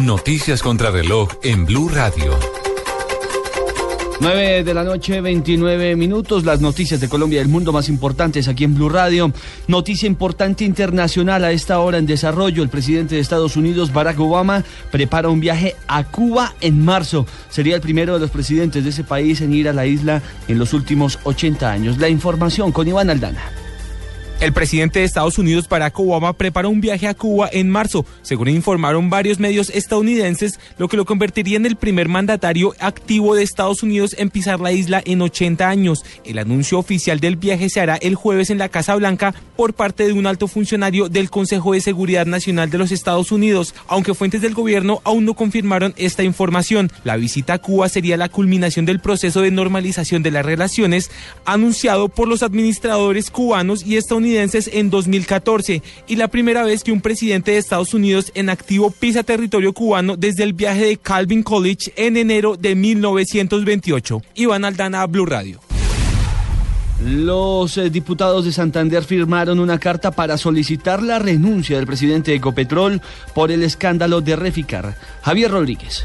Noticias contra reloj en Blue Radio. 9 de la noche, 29 minutos. Las noticias de Colombia y del mundo más importantes aquí en Blue Radio. Noticia importante internacional a esta hora en desarrollo. El presidente de Estados Unidos, Barack Obama, prepara un viaje a Cuba en marzo. Sería el primero de los presidentes de ese país en ir a la isla en los últimos 80 años. La información con Iván Aldana. El presidente de Estados Unidos, Barack Obama, prepara un viaje a Cuba en marzo, según informaron varios medios estadounidenses, lo que lo convertiría en el primer mandatario activo de Estados Unidos en pisar la isla en 80 años. El anuncio oficial del viaje se hará el jueves en la Casa Blanca por parte de un alto funcionario del Consejo de Seguridad Nacional de los Estados Unidos, aunque fuentes del gobierno aún no confirmaron esta información. La visita a Cuba sería la culminación del proceso de normalización de las relaciones anunciado por los administradores cubanos y estadounidenses en 2014 y la primera vez que un presidente de Estados Unidos en activo pisa territorio cubano desde el viaje de Calvin College en enero de 1928. Iván Aldana, Blue Radio. Los eh, diputados de Santander firmaron una carta para solicitar la renuncia del presidente de Ecopetrol por el escándalo de Reficar. Javier Rodríguez.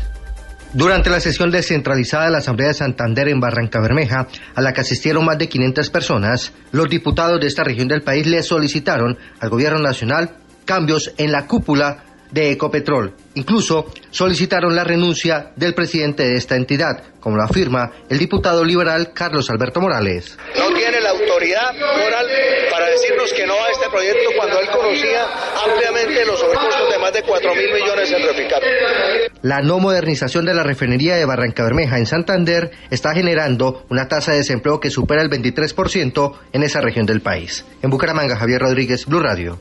Durante la sesión descentralizada de la Asamblea de Santander en Barranca Bermeja, a la que asistieron más de 500 personas, los diputados de esta región del país le solicitaron al gobierno nacional cambios en la cúpula de Ecopetrol. Incluso solicitaron la renuncia del presidente de esta entidad, como lo afirma el diputado liberal Carlos Alberto Morales. No tiene la autoridad moral para decirnos que no a este proyecto cuando él conocía ampliamente los sobrecostos de más de 4 mil millones en Reficar. La no modernización de la refinería de Barranca Bermeja en Santander está generando una tasa de desempleo que supera el 23% en esa región del país. En Bucaramanga, Javier Rodríguez, Blue Radio.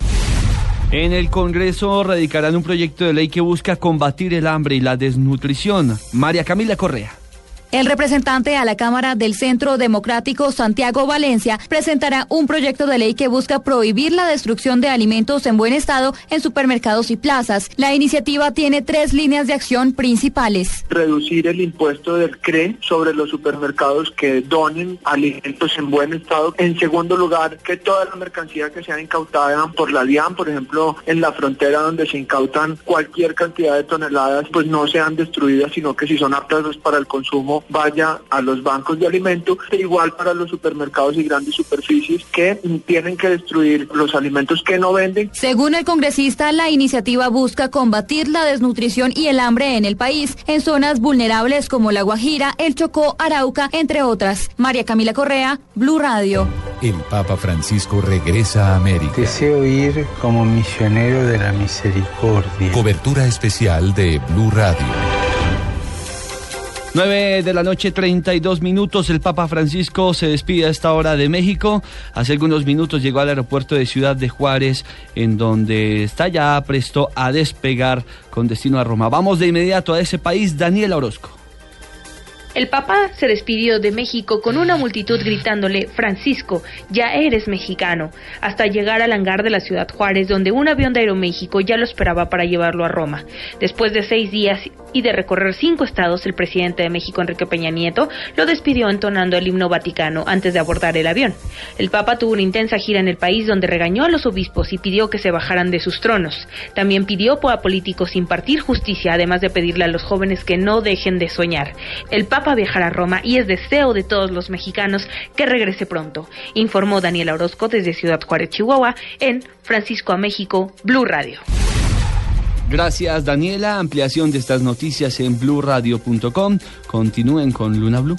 En el Congreso radicarán un proyecto de ley que busca combatir el hambre y la desnutrición. María Camila Correa. El representante a la Cámara del Centro Democrático, Santiago Valencia, presentará un proyecto de ley que busca prohibir la destrucción de alimentos en buen estado en supermercados y plazas. La iniciativa tiene tres líneas de acción principales. Reducir el impuesto del CRE sobre los supermercados que donen alimentos en buen estado. En segundo lugar, que toda la mercancía que sea incautada por la DIAN, por ejemplo, en la frontera donde se incautan cualquier cantidad de toneladas, pues no sean destruidas, sino que si son aptas para el consumo, vaya a los bancos de alimentos, e igual para los supermercados y grandes superficies que tienen que destruir los alimentos que no venden. Según el congresista, la iniciativa busca combatir la desnutrición y el hambre en el país, en zonas vulnerables como La Guajira, El Chocó, Arauca, entre otras. María Camila Correa, Blue Radio. El Papa Francisco regresa a América. Deseo ir como misionero de la misericordia. Cobertura especial de Blue Radio. 9 de la noche, 32 minutos. El Papa Francisco se despide a esta hora de México. Hace algunos minutos llegó al aeropuerto de Ciudad de Juárez, en donde está ya presto a despegar con destino a Roma. Vamos de inmediato a ese país, Daniel Orozco. El Papa se despidió de México con una multitud gritándole, Francisco, ya eres mexicano, hasta llegar al hangar de la ciudad Juárez, donde un avión de Aeroméxico ya lo esperaba para llevarlo a Roma. Después de seis días y de recorrer cinco estados, el presidente de México, Enrique Peña Nieto, lo despidió entonando el himno vaticano antes de abordar el avión. El Papa tuvo una intensa gira en el país donde regañó a los obispos y pidió que se bajaran de sus tronos. También pidió a políticos impartir justicia, además de pedirle a los jóvenes que no dejen de soñar. El Papa a viajar a Roma y es deseo de todos los mexicanos que regrese pronto, informó Daniela Orozco desde Ciudad Juárez, Chihuahua, en Francisco a México, Blue Radio. Gracias Daniela, ampliación de estas noticias en bluradio.com. Continúen con Luna Blue.